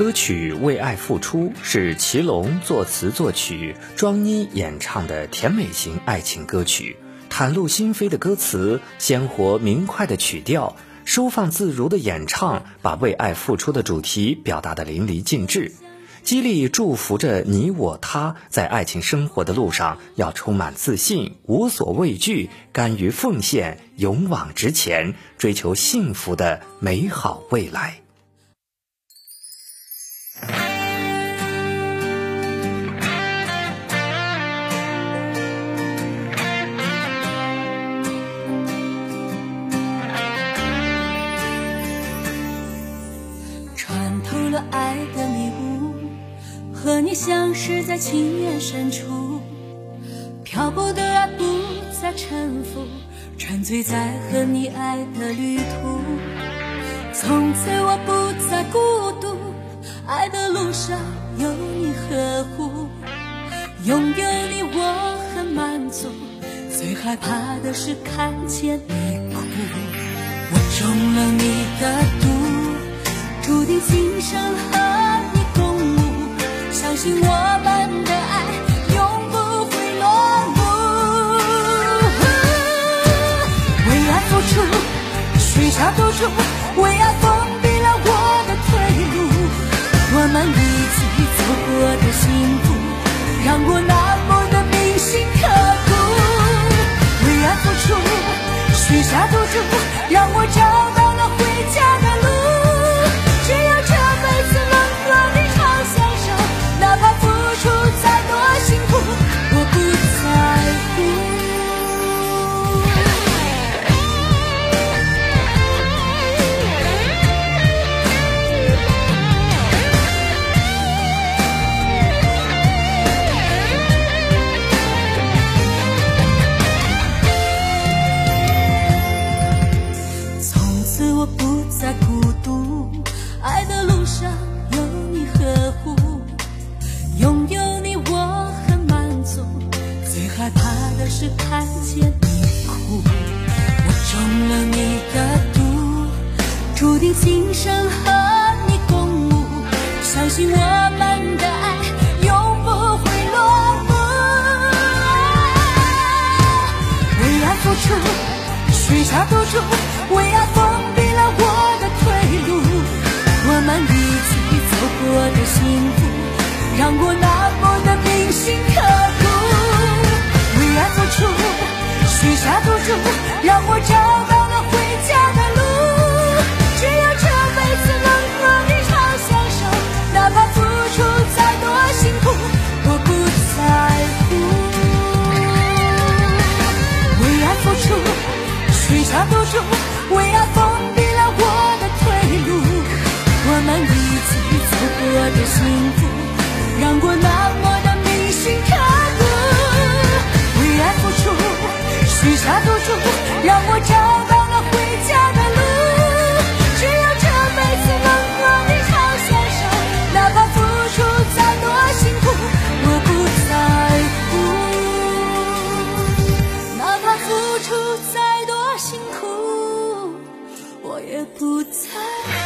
歌曲《为爱付出》是祁隆作词作曲，庄妮演唱的甜美型爱情歌曲，袒露心扉的歌词，鲜活明快的曲调，收放自如的演唱，把为爱付出的主题表达的淋漓尽致，激励祝福着你我他在爱情生活的路上要充满自信，无所畏惧，甘于奉献，勇往直前，追求幸福的美好未来。看透了爱的迷雾，和你相识在情缘深处，漂泊的爱不再沉浮，沉醉在和你爱的旅途。从此我不再孤独，爱的路上有你呵护，拥有你我很满足，最害怕的是看见你哭。我中了你的毒。注定今生和你共舞，相信我们的爱永不会落幕。为爱付出，许下赌注，为爱封闭了我的退路。我们一起走过的幸福，让我那么的铭心刻骨。为爱付出，许下赌注，今生和你共舞。相信我们的爱永不会落幕。为爱付出，许下赌注，为爱封闭了我的退路。我们一起走过的幸福，让我那么的铭心刻骨。为爱。付出，许下赌注，让我找到下赌注，为爱封闭了我的退路。我们一起走过的幸福，让我那么的铭心刻骨。为爱付出。许下赌注，让我找到。辛苦我也不在乎